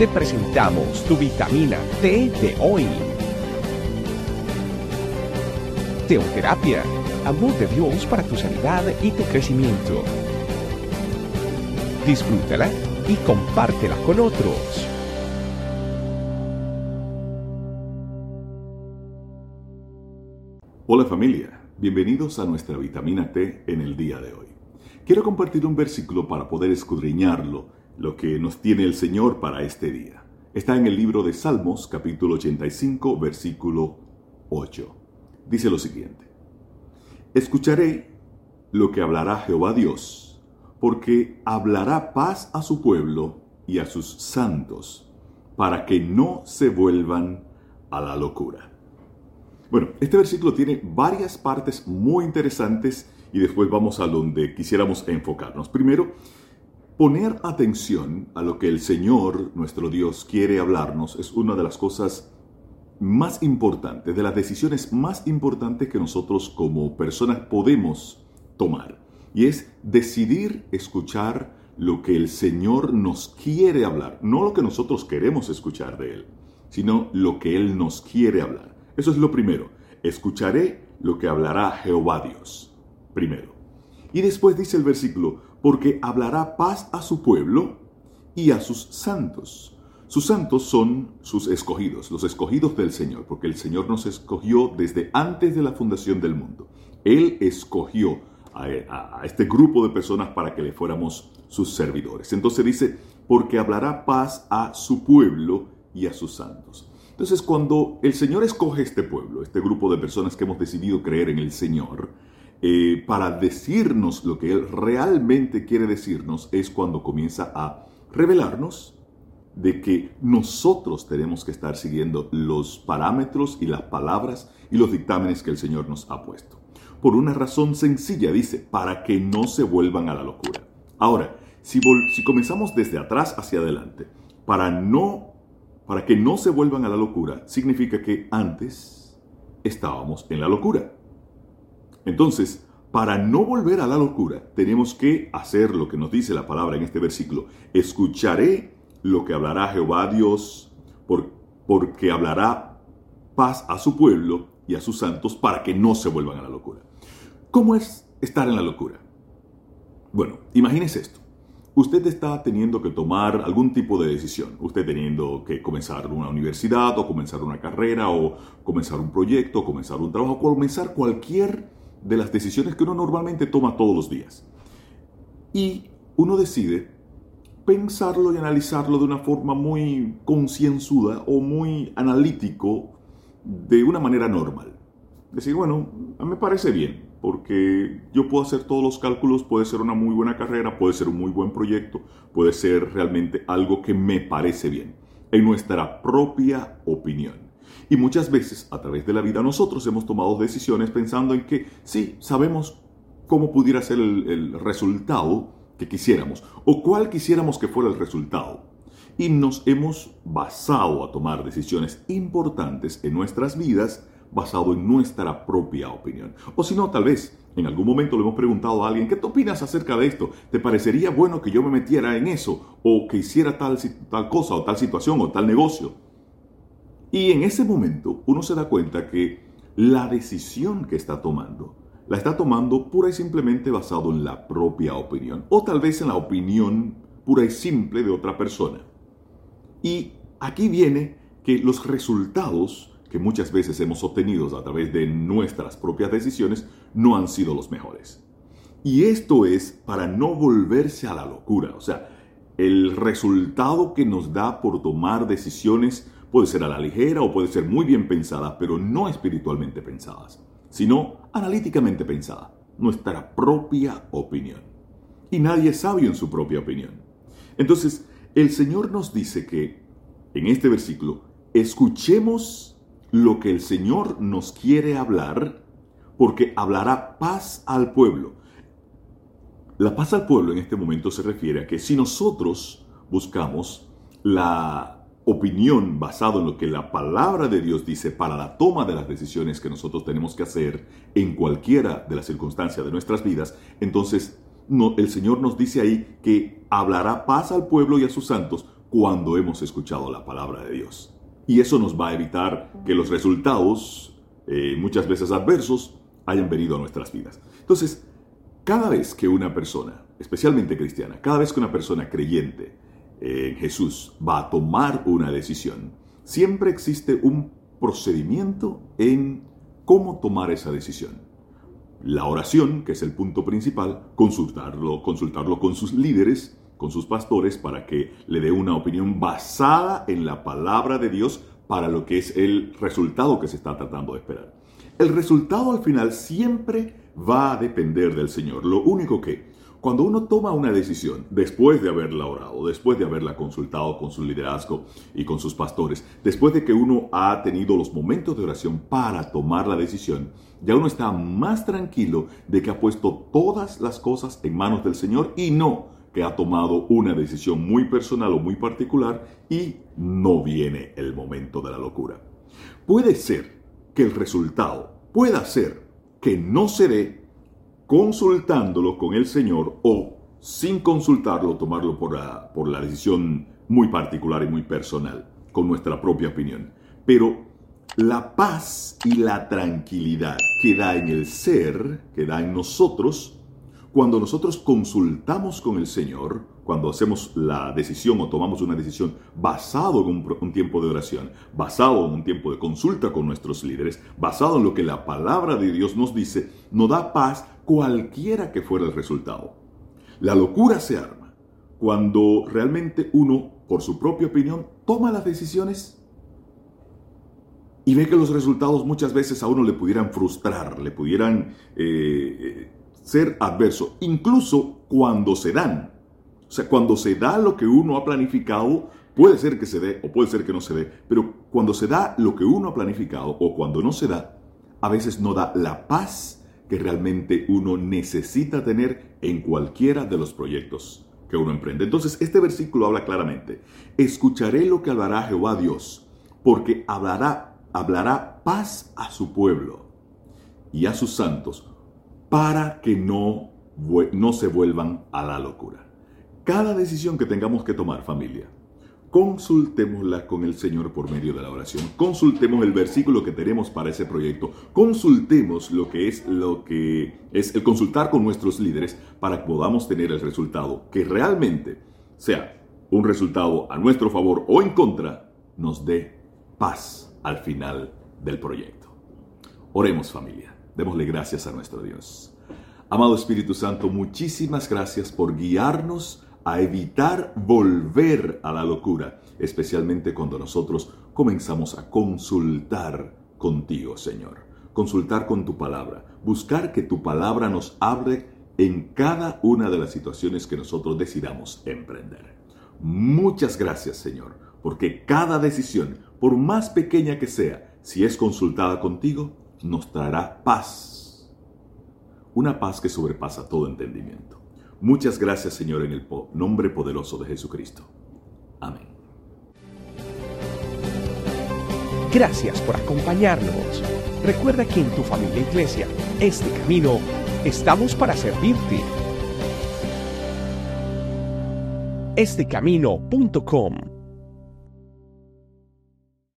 te presentamos tu vitamina T de hoy. Teoterapia, amor de Dios para tu sanidad y tu crecimiento. Disfrútala y compártela con otros. Hola familia, bienvenidos a nuestra vitamina T en el día de hoy. Quiero compartir un versículo para poder escudriñarlo, lo que nos tiene el Señor para este día. Está en el libro de Salmos, capítulo 85, versículo 8. Dice lo siguiente. Escucharé lo que hablará Jehová Dios, porque hablará paz a su pueblo y a sus santos, para que no se vuelvan a la locura. Bueno, este versículo tiene varias partes muy interesantes y después vamos a donde quisiéramos enfocarnos. Primero, poner atención a lo que el Señor, nuestro Dios, quiere hablarnos es una de las cosas más importantes, de las decisiones más importantes que nosotros como personas podemos tomar. Y es decidir escuchar lo que el Señor nos quiere hablar, no lo que nosotros queremos escuchar de Él, sino lo que Él nos quiere hablar. Eso es lo primero. Escucharé lo que hablará Jehová Dios. Primero. Y después dice el versículo, porque hablará paz a su pueblo y a sus santos. Sus santos son sus escogidos, los escogidos del Señor, porque el Señor nos escogió desde antes de la fundación del mundo. Él escogió a, este grupo de personas para que le fuéramos sus servidores. Entonces dice, porque hablará paz a su pueblo y a sus santos. Entonces, cuando el Señor escoge este pueblo, este grupo de personas que hemos decidido creer en el Señor, eh, para decirnos lo que Él realmente quiere decirnos, es cuando comienza a revelarnos de que nosotros tenemos que estar siguiendo los parámetros y las palabras y los dictámenes que el Señor nos ha puesto. Por una razón sencilla, dice, para que no se vuelvan a la locura. Ahora, si, si comenzamos desde atrás hacia adelante, para no para que no se vuelvan a la locura, significa que antes estábamos en la locura. Entonces, para no volver a la locura, tenemos que hacer lo que nos dice la palabra en este versículo. Escucharé lo que hablará Jehová Dios, porque hablará paz a su pueblo y a sus santos para que no se vuelvan a la locura. ¿Cómo es estar en la locura? Bueno, imagínese esto usted está teniendo que tomar algún tipo de decisión. Usted teniendo que comenzar una universidad o comenzar una carrera o comenzar un proyecto, comenzar un trabajo, comenzar cualquier de las decisiones que uno normalmente toma todos los días. Y uno decide pensarlo y analizarlo de una forma muy concienzuda o muy analítico de una manera normal. Decir, bueno, me parece bien, porque yo puedo hacer todos los cálculos, puede ser una muy buena carrera, puede ser un muy buen proyecto, puede ser realmente algo que me parece bien, en nuestra propia opinión. Y muchas veces a través de la vida nosotros hemos tomado decisiones pensando en que sí, sabemos cómo pudiera ser el, resultado que quisiéramos o cuál quisiéramos que fuera el resultado. Y nos hemos basado a tomar decisiones importantes en nuestras vidas basado en nuestra propia opinión. O si no, tal vez en algún momento le hemos preguntado a alguien, ¿qué te opinas acerca de esto? ¿Te parecería bueno que yo me metiera en eso? ¿O que hiciera tal, tal cosa o tal situación o tal negocio? Y en ese momento uno se da cuenta que la decisión que está tomando la está tomando pura y simplemente basado en la propia opinión o tal vez en la opinión pura y simple de otra persona. Y aquí viene que los resultados que muchas veces hemos obtenido a través de nuestras propias decisiones no han sido los mejores. Y esto es para no volverse a la locura. O sea, el resultado que nos da por tomar decisiones puede ser a la ligera o puede ser muy bien pensada, pero no espiritualmente pensadas, sino analíticamente pensada, nuestra propia opinión. Y nadie es sabio en su propia opinión. Entonces, el Señor nos dice que, en este versículo, escuchemos lo que el Señor nos quiere hablar, porque hablará paz al pueblo. La paz al pueblo en este momento se refiere a que si nosotros buscamos la opinión basada en lo que la palabra de Dios dice para la toma de las decisiones que nosotros tenemos que hacer en cualquiera de las circunstancias de nuestras vidas, entonces el Señor nos dice ahí que hablará paz al pueblo y a sus santos cuando hemos escuchado la palabra de Dios. Y eso nos va a evitar que los resultados, eh, muchas veces adversos, hayan venido a nuestras vidas. Entonces, cada vez que una persona, especialmente cristiana, cada vez que una persona creyente en Jesús va a tomar una decisión, siempre existe un procedimiento en cómo tomar esa decisión. La oración, que es el punto principal, consultarlo, consultarlo con sus líderes, con sus pastores, para que le dé una opinión basada en la palabra de Dios para lo que es el resultado que se está tratando de esperar. El resultado al final siempre va a depender del Señor. Lo único que, cuando uno toma una decisión, después de haberla orado, después de haberla consultado con su liderazgo y con sus pastores, después de que uno ha tenido los momentos de oración para tomar la decisión, ya uno está más tranquilo de que ha puesto todas las cosas en manos del Señor y no que ha tomado una decisión muy personal o muy particular y no viene el momento de la locura. Puede ser que el resultado pueda ser que no se dé consultándolo con el Señor o sin consultarlo tomarlo por la, por la decisión muy particular y muy personal, con nuestra propia opinión. Pero la paz y la tranquilidad que da en el ser, que da en nosotros, cuando nosotros consultamos con el Señor, cuando hacemos la decisión o tomamos una decisión basado en un, tiempo de oración, basado en un tiempo de consulta con nuestros líderes, basado en lo que la palabra de Dios nos dice, nos da paz cualquiera que fuera el resultado. La locura se arma cuando realmente uno, por su propia opinión, toma las decisiones y ve que los resultados muchas veces a uno le pudieran frustrar, le pudieran eh, eh, ser adverso, incluso cuando se dan. O sea, cuando se da lo que uno ha planificado, puede ser que se dé o puede ser que no se dé, pero cuando se da lo que uno ha planificado o cuando no se da, a veces no da la paz que realmente uno necesita tener en cualquiera de los proyectos que uno emprende. Entonces, este versículo habla claramente, escucharé lo que hablará Jehová Dios, porque hablará, hablará paz a su pueblo y a sus santos para que no, no se vuelvan a la locura. Cada decisión que tengamos que tomar, familia, consultémosla con el Señor por medio de la oración. Consultemos el versículo que tenemos para ese proyecto. Consultemos lo que es lo que es el consultar con nuestros líderes para que podamos tener el resultado que realmente sea un resultado a nuestro favor o en contra, nos dé paz al final del proyecto. Oremos familia. Démosle gracias a nuestro Dios. Amado Espíritu Santo, muchísimas gracias por guiarnos a evitar volver a la locura, especialmente cuando nosotros comenzamos a consultar contigo, Señor. Consultar con tu palabra, buscar que tu palabra nos abre en cada una de las situaciones que nosotros decidamos emprender. Muchas gracias, Señor, porque cada decisión, por más pequeña que sea, si es consultada contigo, nos traerá paz, una paz que sobrepasa todo entendimiento. Muchas gracias Señor en el nombre poderoso de Jesucristo. Amén. Gracias por acompañarnos. Recuerda que en tu familia iglesia, este camino, estamos para servirte. Estecamino.com